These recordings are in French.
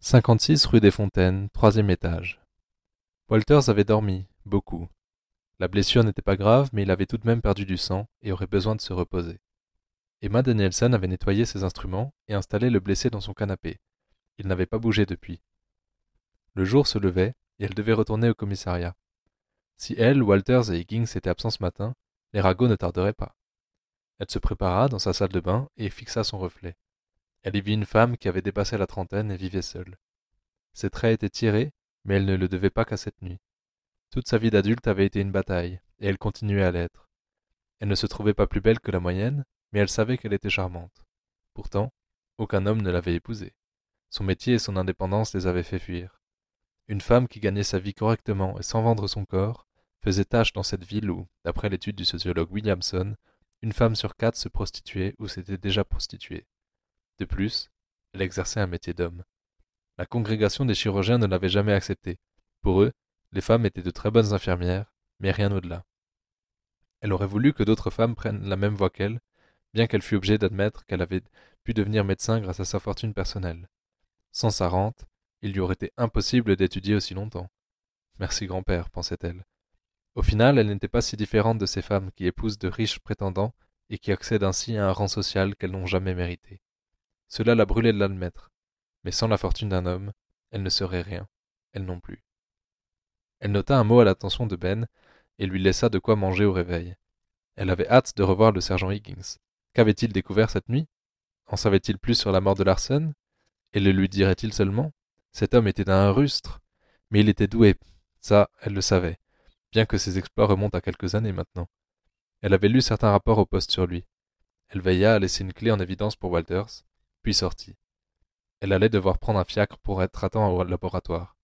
56 rue des Fontaines, troisième étage. Walters avait dormi, beaucoup. La blessure n'était pas grave, mais il avait tout de même perdu du sang et aurait besoin de se reposer. Emma Danielson avait nettoyé ses instruments et installé le blessé dans son canapé. Il n'avait pas bougé depuis. Le jour se levait et elle devait retourner au commissariat. Si elle, Walters et Higgins étaient absents ce matin, les ragots ne tarderaient pas. Elle se prépara dans sa salle de bain et fixa son reflet. Elle y vit une femme qui avait dépassé la trentaine et vivait seule. Ses traits étaient tirés, mais elle ne le devait pas qu'à cette nuit. Toute sa vie d'adulte avait été une bataille, et elle continuait à l'être. Elle ne se trouvait pas plus belle que la moyenne, mais elle savait qu'elle était charmante. Pourtant, aucun homme ne l'avait épousée. Son métier et son indépendance les avaient fait fuir. Une femme qui gagnait sa vie correctement et sans vendre son corps faisait tâche dans cette ville où, d'après l'étude du sociologue Williamson, une femme sur quatre se prostituait ou s'était déjà prostituée. De plus, elle exerçait un métier d'homme. La congrégation des chirurgiens ne l'avait jamais acceptée. Pour eux, les femmes étaient de très bonnes infirmières, mais rien au-delà. Elle aurait voulu que d'autres femmes prennent la même voie qu'elle, bien qu'elle fût obligée d'admettre qu'elle avait pu devenir médecin grâce à sa fortune personnelle. Sans sa rente, il lui aurait été impossible d'étudier aussi longtemps. Merci grand-père, pensait-elle. Au final, elle n'était pas si différente de ces femmes qui épousent de riches prétendants et qui accèdent ainsi à un rang social qu'elles n'ont jamais mérité. Cela la brûlait de l'admettre. Mais sans la fortune d'un homme, elle ne serait rien, elle non plus. Elle nota un mot à l'attention de Ben et lui laissa de quoi manger au réveil. Elle avait hâte de revoir le sergent Higgins. Qu'avait-il découvert cette nuit? En savait-il plus sur la mort de Larsen? Et le lui dirait-il seulement? Cet homme était d'un rustre, mais il était doué, ça, elle le savait, bien que ses exploits remontent à quelques années maintenant. Elle avait lu certains rapports au poste sur lui. Elle veilla à laisser une clé en évidence pour Walters, Elle allait devoir prendre un fiacre pour être à au laboratoire.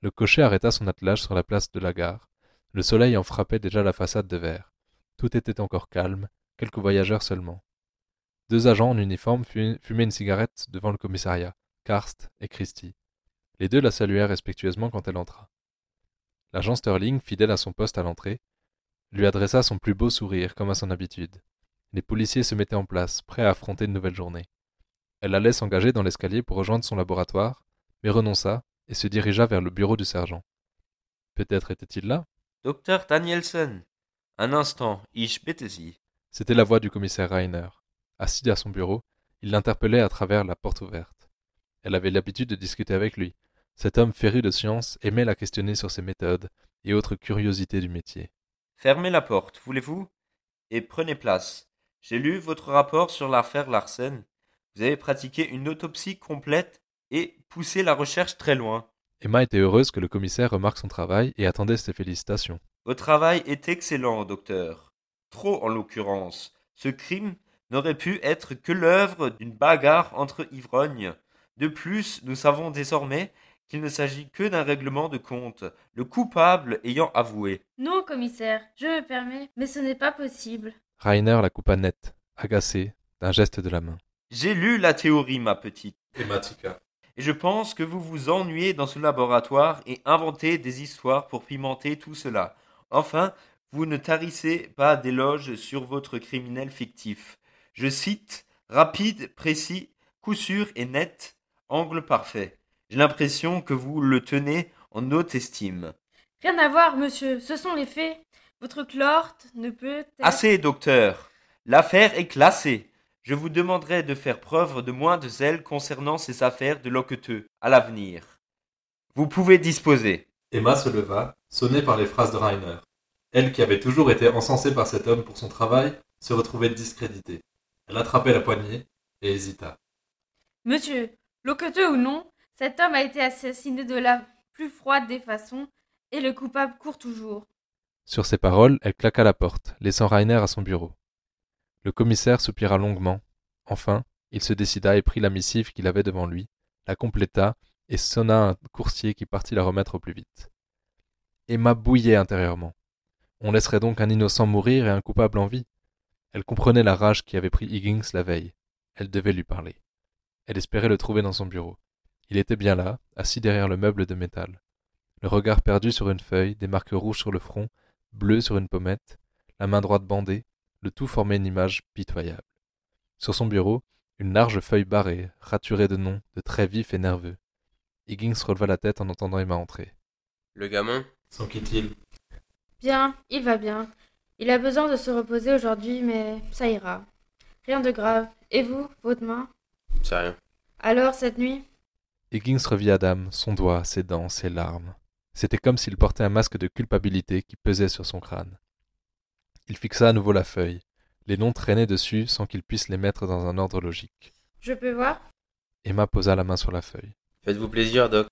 Le cocher arrêta son attelage sur la place de la gare. Le soleil en frappait déjà la façade de verre. Tout était encore calme, quelques voyageurs seulement. Deux agents en uniforme fumaient une cigarette devant le commissariat, Karst et Christie. Les deux la saluèrent respectueusement quand elle entra. L'agent Sterling, fidèle à son poste à l'entrée, lui adressa son plus beau sourire, comme à son habitude. Les policiers se mettaient en place, prêts à affronter une nouvelle journée. Elle allait s'engager dans l'escalier pour rejoindre son laboratoire, mais renonça et se dirigea vers le bureau du sergent. Peut-être était-il là? Docteur Danielson. Un instant, ich bitte Sie. C'était la voix du commissaire Rainer. Assis à son bureau, il l'interpellait à travers la porte ouverte. Elle avait l'habitude de discuter avec lui. Cet homme féru de science aimait la questionner sur ses méthodes et autres curiosités du métier. Fermez la porte, voulez-vous? Et prenez place. J'ai lu votre rapport sur l'affaire Larsen. Vous avez pratiqué une autopsie complète et poussé la recherche très loin. Emma était heureuse que le commissaire remarque son travail et attendait ses félicitations. Votre travail est excellent, docteur. Trop en l'occurrence. Ce crime n'aurait pu être que l'œuvre d'une bagarre entre ivrognes. De plus, nous savons désormais qu'il ne s'agit que d'un règlement de compte, le coupable ayant avoué. Non, commissaire, je me permets, mais ce n'est pas possible. Rainer la coupa net, agacé, d'un geste de la main. J'ai lu la théorie, ma petite. Emmatica. Et je pense que vous vous ennuyez dans ce laboratoire et inventez des histoires pour pimenter tout cela. Enfin, vous ne tarissez pas d'éloges sur votre criminel fictif. Je cite rapide, précis, coup sûr et net, angle parfait. J'ai l'impression que vous le tenez en haute estime. Rien à voir, monsieur, ce sont les faits. Votre clorte ne peut. Être... Assez, docteur. L'affaire est classée. Je vous demanderai de faire preuve de moins de zèle concernant ces affaires de loqueteux à l'avenir. Vous pouvez disposer. Emma se leva, sonnée par les phrases de Rainer. Elle, qui avait toujours été encensée par cet homme pour son travail, se retrouvait discréditée. Elle attrapait la poignée et hésita. Monsieur, loqueteux ou non, cet homme a été assassiné de la plus froide des façons, et le coupable court toujours. Sur ces paroles, elle claqua la porte, laissant Rainer à son bureau. Le commissaire soupira longuement. Enfin, il se décida et prit la missive qu'il avait devant lui, la compléta et sonna un coursier qui partit la remettre au plus vite. Emma bouillait intérieurement. On laisserait donc un innocent mourir et un coupable en vie. Elle comprenait la rage qui avait pris Higgins la veille. Elle devait lui parler. Elle espérait le trouver dans son bureau. Il était bien là, assis derrière le meuble de métal. Le regard perdu sur une feuille, des marques rouges sur le front, bleues sur une pommette, la main droite bandée, le tout formait une image pitoyable. Sur son bureau, une large feuille barrée, raturée de noms, de traits vifs et nerveux. Higgins releva la tête en entendant Emma entrer. Le gamin? S'enquille-t-il Bien, il va bien. Il a besoin de se reposer aujourd'hui, mais ça ira. Rien de grave. Et vous, votre main? C'est rien. Alors, cette nuit? Higgins revit Adam, son doigt, ses dents, ses larmes. C'était comme s'il portait un masque de culpabilité qui pesait sur son crâne. Il fixa à nouveau la feuille. Les noms traînaient dessus sans qu'il puisse les mettre dans un ordre logique. Je peux voir? Emma posa la main sur la feuille. Faites-vous plaisir, Doc.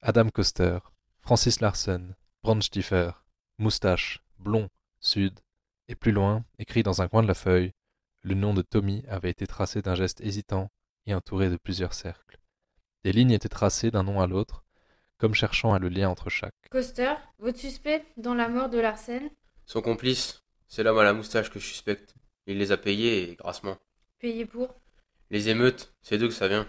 Adam Coster, Francis Larsen, Brandstieffer, moustache, blond, sud, et plus loin, écrit dans un coin de la feuille, le nom de Tommy avait été tracé d'un geste hésitant et entouré de plusieurs cercles. Des lignes étaient tracées d'un nom à l'autre, comme cherchant à le lien entre chaque. Coster, votre suspect dans la mort de Larsen? Son complice, c'est l'homme à la moustache que je suspecte. Il les a payés et grassement. Payé pour Les émeutes, c'est d'où que ça vient?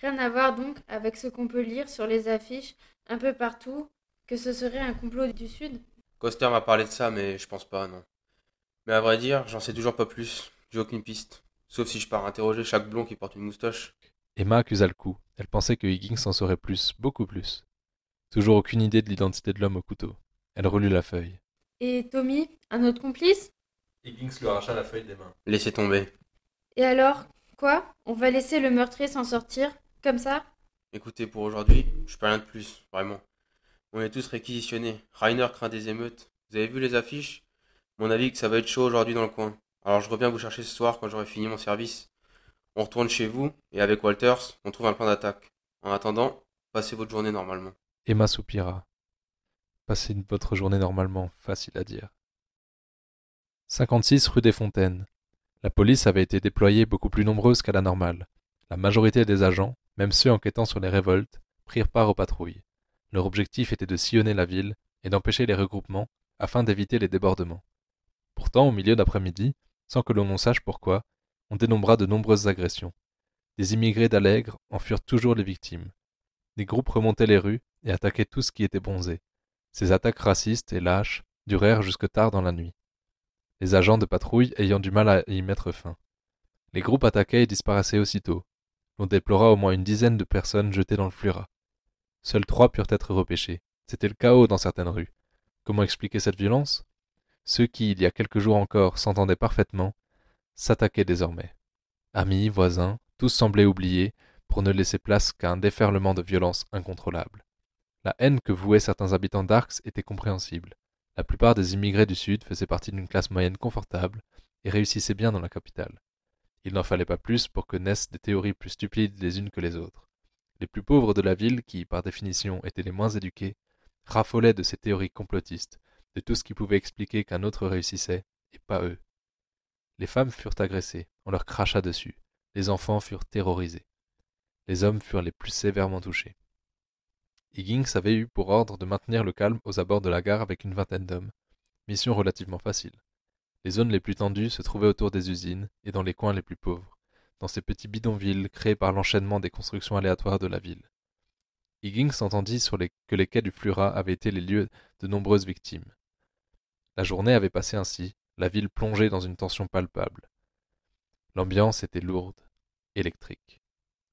Rien à voir donc avec ce qu'on peut lire sur les affiches un peu partout, que ce serait un complot du Sud? Coster m'a parlé de ça, mais je pense pas, non. Mais à vrai dire, j'en sais toujours pas plus. J'ai aucune piste. Sauf si je pars interroger chaque blond qui porte une moustache. Emma accusa le coup. Elle pensait que Higgins en saurait plus, beaucoup plus. Toujours aucune idée de l'identité de l'homme au couteau. Elle relut la feuille. Et Tommy, un autre complice? Higgins lui arracha la feuille des mains. Laissez tomber. Et alors Quoi? On va laisser le meurtrier s'en sortir Comme ça? Écoutez, pour aujourd'hui, je peux rien de plus, vraiment. On est tous réquisitionnés. Rainer craint des émeutes. Vous avez vu les affiches? Mon avis que ça va être chaud aujourd'hui dans le coin. Alors je reviens vous chercher ce soir quand j'aurai fini mon service. On retourne chez vous, et avec Walters, on trouve un plan d'attaque. En attendant, passez votre journée normalement. Emma soupira. Passez votre journée normalement, facile à dire. 56 rue des Fontaines. La police avait été déployée beaucoup plus nombreuse qu'à la normale. La majorité des agents, même ceux enquêtant sur les révoltes, prirent part aux patrouilles. Leur objectif était de sillonner la ville et d'empêcher les regroupements afin d'éviter les débordements. Pourtant, au milieu d'après-midi, sans que l'on en sache pourquoi, on dénombra de nombreuses agressions. Des immigrés d'Allègre en furent toujours les victimes. Des groupes remontaient les rues et attaquaient tout ce qui était bronzé. Ces attaques racistes et lâches durèrent jusque tard dans la nuit. Les agents de patrouille ayant du mal à y mettre fin. Les groupes attaquaient et disparaissaient aussitôt. On déplora au moins une dizaine de personnes jetées dans le Flurat. Seuls trois purent être repêchés. C'était le chaos dans certaines rues. Comment expliquer cette violence? Ceux qui, il y a quelques jours encore, s'entendaient parfaitement, s'attaquaient désormais. Amis, voisins, tous semblaient oubliés, pour ne laisser place qu'à un déferlement de violence incontrôlable. La haine que vouaient certains habitants d'Arx était compréhensible. La plupart des immigrés du Sud faisaient partie d'une classe moyenne confortable et réussissaient bien dans la capitale. Il n'en fallait pas plus pour que naissent des théories plus stupides les unes que les autres. Les plus pauvres de la ville, qui, par définition, étaient les moins éduqués, raffolaient de ces théories complotistes, de tout ce qui pouvait expliquer qu'un autre réussissait, et pas eux. Les femmes furent agressées, on leur cracha dessus, les enfants furent terrorisés. Les hommes furent les plus sévèrement touchés. Higgins avait eu pour ordre de maintenir le calme aux abords de la gare avec une vingtaine d'hommes. Mission relativement facile. Les zones les plus tendues se trouvaient autour des usines et dans les coins les plus pauvres, dans ces petits bidonvilles créés par l'enchaînement des constructions aléatoires de la ville. Higgins entendit sur que les quais du Flurat avaient été les lieux de nombreuses victimes. La journée avait passé ainsi, la ville plongée dans une tension palpable. L'ambiance était lourde, électrique.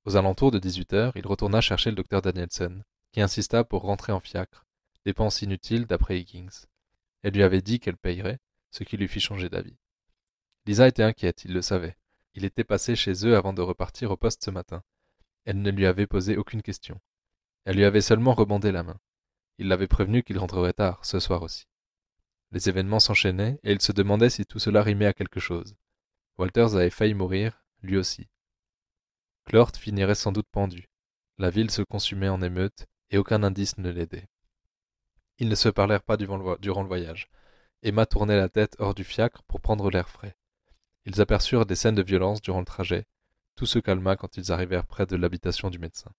Aux alentours de dix-huit heures, il retourna chercher le docteur Danielson, insista pour rentrer en fiacre, dépense inutile d'après Higgins. Elle lui avait dit qu'elle payerait, ce qui lui fit changer d'avis. Lisa était inquiète, il le savait. Il était passé chez eux avant de repartir au poste ce matin. Elle ne lui avait posé aucune question. Elle lui avait seulement rebondé la main. Il l'avait prévenu qu'il rentrerait tard, ce soir aussi. Les événements s'enchaînaient, et il se demandait si tout cela rimait à quelque chose. Walters avait failli mourir, lui aussi. Clort finirait sans doute pendu. La ville se consumait en émeute, et aucun indice ne l'aidait. Ils ne se parlèrent pas durant le voyage. Emma tournait la tête hors du fiacre pour prendre l'air frais. Ils aperçurent des scènes de violence durant le trajet. Tout se calma quand ils arrivèrent près de l'habitation du médecin.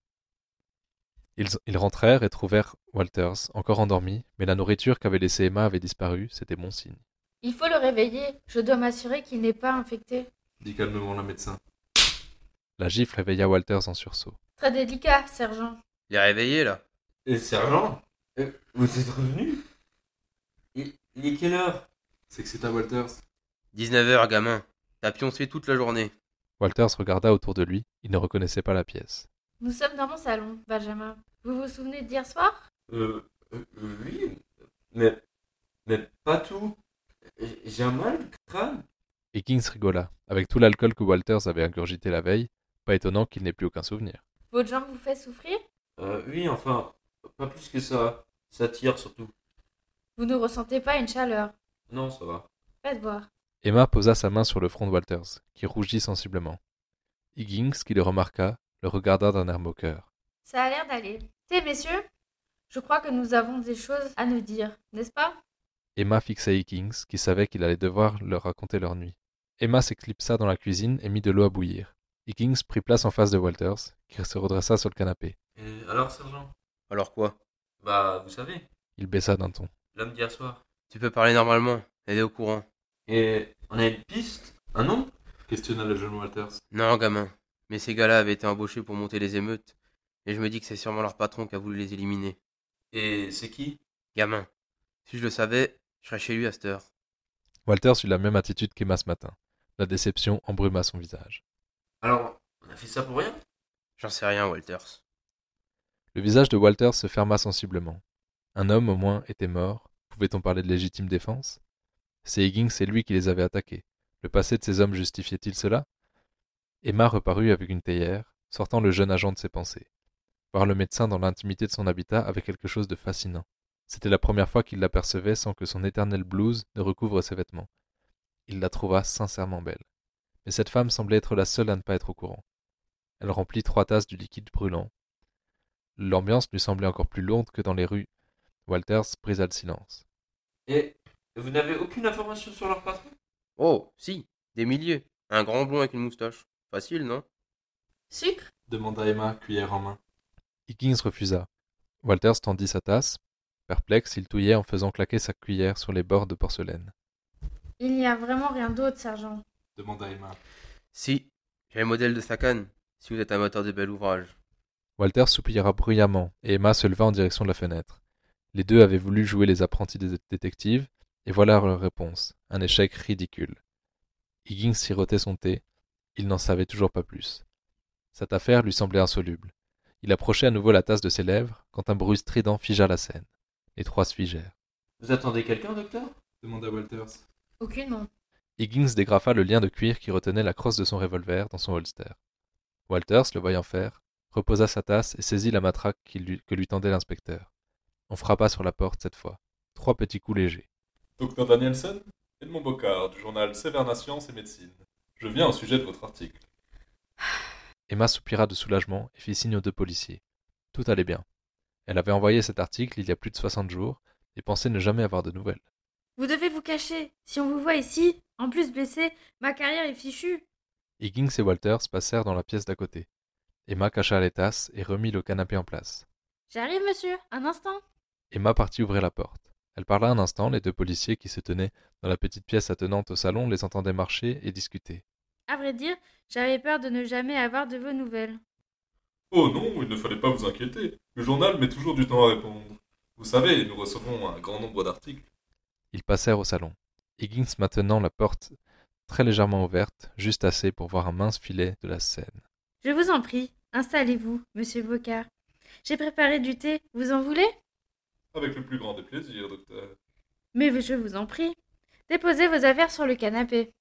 Ils, ils, rentrèrent et trouvèrent Walters, encore endormi, mais la nourriture qu'avait laissée Emma avait disparu, c'était bon signe. Il faut le réveiller, je dois m'assurer qu'il n'est pas infecté. Dit calmement le médecin. La gifle réveilla Walters en sursaut. Très délicat, sergent. Il est réveillé là. Et sergent euh, Vous êtes revenu il, il est quelle heure C'est que c'est à Walters. 19h, gamin. T'as pioncé toute la journée. Walters regarda autour de lui, il ne reconnaissait pas la pièce. Nous sommes dans mon salon, Benjamin. Vous vous souvenez d'hier soir Euh, euh, oui, mais, mais pas tout. J'ai un mal de crâne. Higgins rigola. Avec tout l'alcool que Walters avait ingurgité la veille, pas étonnant qu'il n'ait plus aucun souvenir. Votre jambe vous fait souffrir Euh, oui, enfin, pas plus que ça. Ça tire surtout. Vous ne ressentez pas une chaleur Non, ça va. Faites voir. Emma posa sa main sur le front de Walters, qui rougit sensiblement. Higgins, qui le remarqua, le regarda d'un air moqueur. Ça a l'air d'aller. Té, messieurs, je crois que nous avons des choses à nous dire, n'est-ce pas? Emma fixa Higgins, qui savait qu'il allait devoir leur raconter leur nuit. Emma s'éclipsa dans la cuisine et mit de l'eau à bouillir. Higgins prit place en face de Walters, qui se redressa sur le canapé. Et alors, sergent? Alors quoi? Bah, vous savez, Il baissa d'un ton. l'homme d'hier soir. Tu peux parler normalement, elle est au courant. Et on a une piste? Un nom? Questionna le jeune Walters. Non, gamin. Mais ces gars-là avaient été embauchés pour monter les émeutes. Et je me dis que c'est sûrement leur patron qui a voulu les éliminer. Et c'est qui? Gamin. Si je le savais, je serais chez lui à cette heure. Walters eut la même attitude qu'Emma ce matin. La déception embruma son visage. Alors, on a fait ça pour rien? J'en sais rien, Walters. Le visage de Walters se ferma sensiblement. Un homme, au moins, était mort. Pouvait-on parler de légitime défense? C'est Higgins et lui qui les avaient attaqués. Le passé de ces hommes justifiait-il cela? Emma reparut avec une théière, sortant le jeune agent de ses pensées. Voir le médecin dans l'intimité de son habitat avait quelque chose de fascinant. C'était la première fois qu'il l'apercevait sans que son éternel blouse ne recouvre ses vêtements. Il la trouva sincèrement belle. Mais cette femme semblait être la seule à ne pas être au courant. Elle remplit trois tasses du liquide brûlant. L'ambiance lui semblait encore plus lourde que dans les rues. Walters brisa le silence. Et vous n'avez aucune information sur leur patron? Oh, si, des milliers. Un grand blond avec une moustache. Facile, non? Sucre? demanda Emma, cuillère en main. Higgins refusa. Walters tendit sa tasse. Perplexe, il touillait en faisant claquer sa cuillère sur les bords de porcelaine. Il n'y a vraiment rien d'autre, sergent. demanda Emma. Si, j'ai le modèle de sa canne, si vous êtes amateur de bel ouvrage. Walter soupira bruyamment et Emma se leva en direction de la fenêtre. Les deux avaient voulu jouer les apprentis des détectives, et voilà leur réponse, un échec ridicule. Higgins sirotait son thé, il n'en savait toujours pas plus. Cette affaire lui semblait insoluble. Il approchait à nouveau la tasse de ses lèvres quand un bruit strident figea la scène. Les trois se figèrent. Vous attendez quelqu'un, docteur? demanda Walters. Aucunement. Higgins dégrafa le lien de cuir qui retenait la crosse de son revolver dans son holster. Walters, le voyant faire, reposa sa tasse et saisit la matraque qui lui- que lui tendait l'inspecteur. On frappa sur la porte cette fois. Trois petits coups légers. Docteur Danielson, Edmond Bocard, du journal Séverna Science et Médecine. Je viens au sujet de votre article. Emma soupira de soulagement et fit signe aux deux policiers. Tout allait bien. Elle avait envoyé cet article il y a plus de soixante jours et pensait ne jamais avoir de nouvelles. Vous devez vous cacher. Si on vous voit ici, en plus blessé, ma carrière est fichue. Higgins et Walters passèrent dans la pièce d'à côté. Emma cacha les tasses et remit le canapé en place. J'arrive, monsieur. Un instant. Emma partit ouvrir la porte. Elle parla un instant, les deux policiers qui se tenaient dans la petite pièce attenante au salon les entendaient marcher et discuter. À vrai dire, j'avais peur de ne jamais avoir de vos nouvelles. Oh non, il ne fallait pas vous inquiéter. Le journal met toujours du temps à répondre. Vous savez, nous recevons un grand nombre d'articles. Ils passèrent au salon. Higgins maintenant la porte très légèrement ouverte, juste assez pour voir un mince filet de la scène. Je vous en prie, installez-vous, monsieur Bocard. J'ai préparé du thé. Vous en voulez? Avec le plus grand des plaisirs, docteur. Mais je vous en prie. Déposez vos affaires sur le canapé.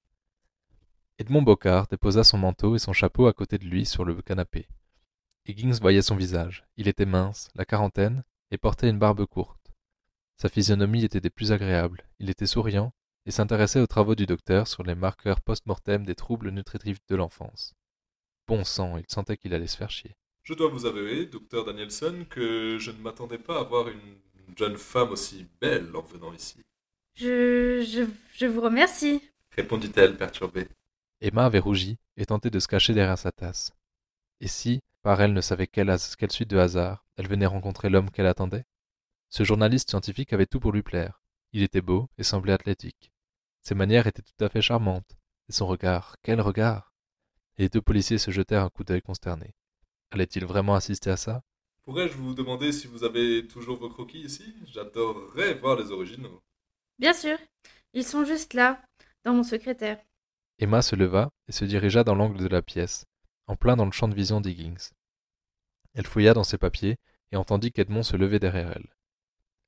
Edmond Bocard déposa son manteau et son chapeau à côté de lui sur le canapé. Higgins voyait son visage. Il était mince, la quarantaine, et portait une barbe courte. Sa physionomie était des plus agréables. Il était souriant et s'intéressait aux travaux du docteur sur les marqueurs post-mortem des troubles nutritifs de l'enfance. Bon sang, il sentait qu'il allait se faire chier. Je dois vous avouer, docteur Danielson, que je ne m'attendais pas à voir une jeune femme aussi belle en venant ici. Je, je, je vous remercie. Répondit-elle perturbée. Emma avait rougi et tenté de se cacher derrière sa tasse. Et si, par elle ne savait quelle, quelle suite de hasard, elle venait rencontrer l'homme qu'elle attendait? Ce journaliste scientifique avait tout pour lui plaire. Il était beau et semblait athlétique. Ses manières étaient tout à fait charmantes. Et son regard, quel regard Et les deux policiers se jetèrent un coup d'œil consterné. Allait-il vraiment assister à ça? Pourrais-je vous demander si vous avez toujours vos croquis ici? J'adorerais voir les originaux. Bien sûr. Ils sont juste là, dans mon secrétaire. Emma se leva et se dirigea dans l'angle de la pièce, en plein dans le champ de vision d'Higgins. Elle fouilla dans ses papiers et entendit qu'Edmond se levait derrière elle.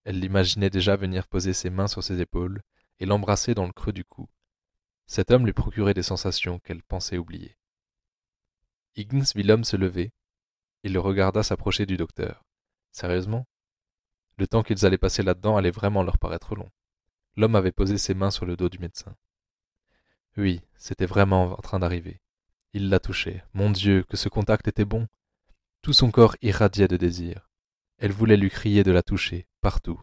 Elle l'imaginait déjà venir poser ses mains sur ses épaules et l'embrasser dans le creux du cou. Cet homme lui procurait des sensations qu'elle pensait oublier. Higgins vit l'homme se lever et le regarda s'approcher du docteur. Sérieusement? Le temps qu'ils allaient passer là-dedans allait vraiment leur paraître long. L'homme avait posé ses mains sur le dos du médecin. Oui, c'était vraiment en train d'arriver. Il la touchait. Mon Dieu, que ce contact était bon. Tout son corps irradiait de désir. Elle voulait lui crier de la toucher, partout.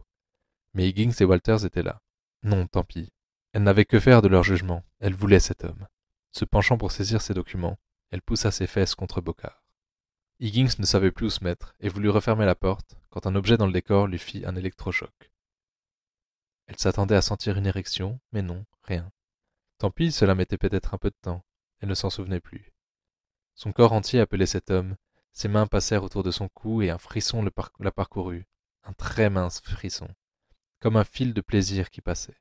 Mais Higgins et Walters étaient là. Non, tant pis. Elle n'avait que faire de leur jugement. Elle voulait cet homme. Se penchant pour saisir ses documents, elle poussa ses fesses contre Bocard. Higgins ne savait plus où se mettre et voulut refermer la porte quand un objet dans le décor lui fit un électrochoc. Elle s'attendait à sentir une érection, mais non, rien. Tant pis, cela mettait peut-être un peu de temps. Elle ne s'en souvenait plus. Son corps entier appelait cet homme, ses mains passèrent autour de son cou et un frisson la parcourut, un très mince frisson, comme un fil de plaisir qui passait.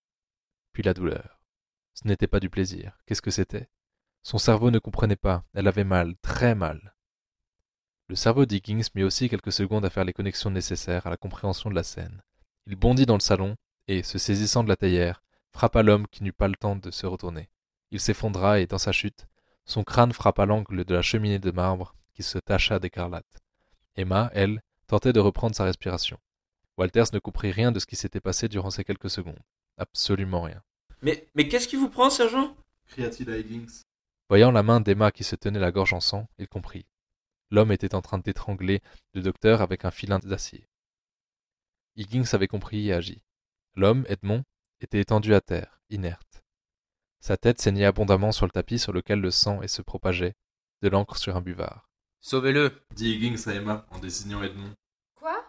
Puis la douleur. Ce n'était pas du plaisir. Qu'est-ce que c'était? Son cerveau ne comprenait pas. Elle avait mal, très mal. Le cerveau d'Higgins mit aussi quelques secondes à faire les connexions nécessaires à la compréhension de la scène. Il bondit dans le salon et, se saisissant de la théière, frappa l'homme qui n'eut pas le temps de se retourner. Il s'effondra et, dans sa chute, son crâne frappa l'angle de la cheminée de marbre qui se tacha d'écarlate. Emma, elle, tentait de reprendre sa respiration. Walters ne comprit rien de ce qui s'était passé durant ces quelques secondes. Absolument rien. Mais, mais qu'est-ce qui vous prend, sergent? Cria-t-il à Higgins. Voyant la main d'Emma qui se tenait la gorge en sang, il comprit. L'homme était en train d'étrangler le docteur avec un filin d'acier. Higgins avait compris et agi. L'homme, Edmond, était étendu à terre, inerte. Sa tête saignait abondamment sur le tapis sur lequel le sang et se propageait, de l'encre sur un buvard. Sauvez-le dit Higgins à Emma en désignant Edmond. Quoi?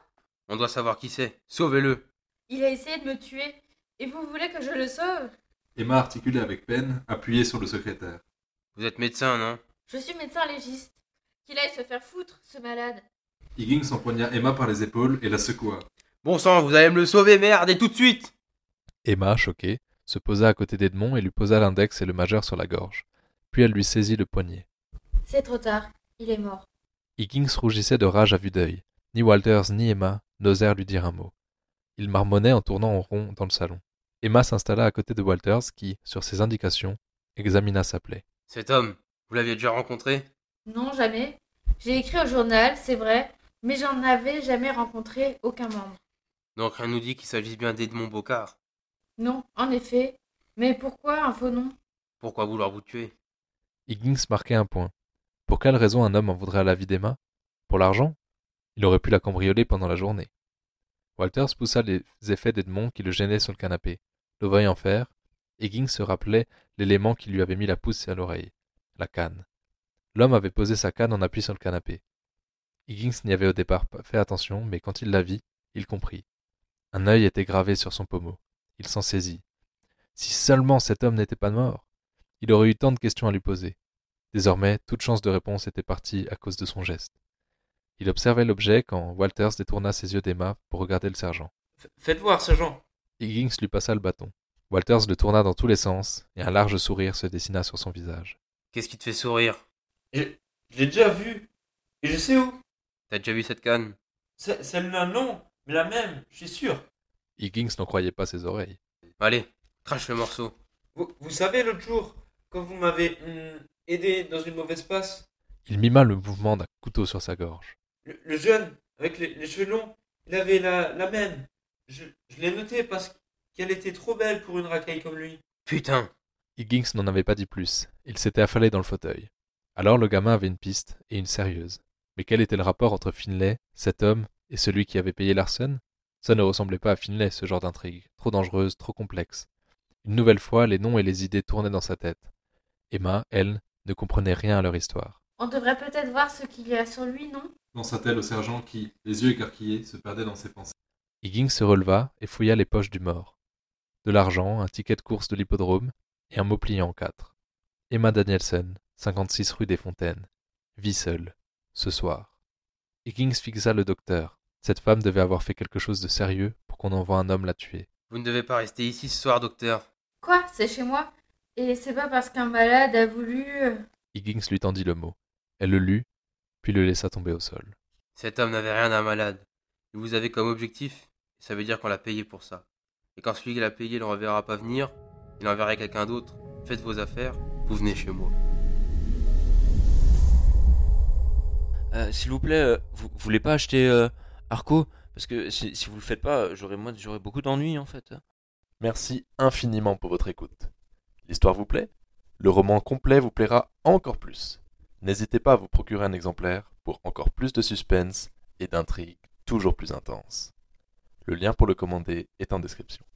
On doit savoir qui c'est. Sauvez-le Il a essayé de me tuer. Et vous voulez que je le sauve? Emma articulait avec peine, appuyée sur le secrétaire. Vous êtes médecin, non? Je suis médecin légiste. Qu'il aille se faire foutre, ce malade. Higgins empoigna Emma par les épaules et la secoua. Bon sang, vous allez me le sauver, merde, et tout de suite Emma, choquée, se posa à côté d'Edmond et lui posa l'index et le majeur sur la gorge. Puis elle lui saisit le poignet. C'est trop tard. Il est mort. Higgins rougissait de rage à vue d'œil. Ni Walters ni Emma n'osèrent lui dire un mot. Il marmonnait en tournant en rond dans le salon. Emma s'installa à côté de Walters qui, sur ses indications, examina sa plaie. Cet homme, vous l'aviez déjà rencontré? Non, jamais. J'ai écrit au journal, c'est vrai, mais j'en avais jamais rencontré aucun membre. Donc rien nous dit qu'il s'agisse bien d'Edmond Bocard? Non, en effet. Mais pourquoi un faux nom? Pourquoi vouloir vous tuer? Higgins marquait un point. Pour quelle raison un homme en voudrait à la vie d'Emma? Pour l'argent? Il aurait pu la cambrioler pendant la journée. Walters poussa les effets d'Edmond qui le gênaient sur le canapé. Le voyant faire, Higgins se rappelait l'élément qui lui avait mis la pousse à l'oreille, la canne. L'homme avait posé sa canne en appui sur le canapé. Higgins n'y avait au départ pas fait attention, mais quand il la vit, il comprit. Un œil était gravé sur son pommeau. Il s'en saisit. Si seulement cet homme n'était pas mort, il aurait eu tant de questions à lui poser. Désormais, toute chance de réponse était partie à cause de son geste. Il observait l'objet quand Walters détourna ses yeux d'Emma pour regarder le sergent. Faites voir, sergent. Higgins lui passa le bâton. Walters le tourna dans tous les sens, et un large sourire se dessina sur son visage. Qu'est-ce qui te fait sourire? Je, je l'ai déjà vu. Et je sais où. T'as déjà vu cette canne? Ce- Celle-là, non. Mais la même, je suis sûr. Higgins n'en croyait pas ses oreilles. Allez, crache le morceau. Vous, vous savez, l'autre jour, quand vous m'avez hum, aidé dans une mauvaise passe, Il mima le mouvement d'un couteau sur sa gorge. le, le jeune, avec les, les cheveux longs, il avait la, la même. Je, je l'ai noté parce qu'elle était trop belle pour une racaille comme lui. Putain Higgins n'en avait pas dit plus. Il s'était affalé dans le fauteuil. Alors le gamin avait une piste, et une sérieuse. Mais quel était le rapport entre Finlay, cet homme, et celui qui avait payé Larsen Ça ne ressemblait pas à Finlay, ce genre d'intrigue. Trop dangereuse, trop complexe. Une nouvelle fois, les noms et les idées tournaient dans sa tête. Emma, elle, ne comprenait rien à leur histoire. On devrait peut-être voir ce qu'il y a sur lui, non? Lança-t-elle au sergent qui, les yeux écarquillés, se perdait dans ses pensées. Higgins se releva et fouilla les poches du mort. De l'argent, un ticket de course de l'hippodrome et un mot plié en quatre. Emma Danielson, 56 rue des Fontaines. Vit seule. Ce soir. Higgins fixa le docteur. Cette femme devait avoir fait quelque chose de sérieux pour qu'on envoie un homme la tuer. Vous ne devez pas rester ici ce soir, docteur. Quoi? C'est chez moi? Et c'est pas parce qu'un malade a voulu... euh, Higgins lui tendit le mot. Elle le lut, puis le laissa tomber au sol. Cet homme n'avait rien d'un malade. Il vous avait comme objectif, et ça veut dire qu'on l'a payé pour ça. Et quand celui qui l'a payé ne le reverra pas venir, il enverra quelqu'un d'autre. Faites vos affaires, vous venez chez moi. Euh, S'il vous plaît, euh, vous, vous voulez pas acheter euh, Arco? Parce que si, si vous le faites pas, j'aurai moi j'aurai beaucoup d'ennuis en fait. Merci infiniment pour votre écoute. L'histoire vous plaît? Le roman complet vous plaira encore plus. N'hésitez pas à vous procurer un exemplaire pour encore plus de suspense et d'intrigues toujours plus intenses. Le lien pour le commander est en description.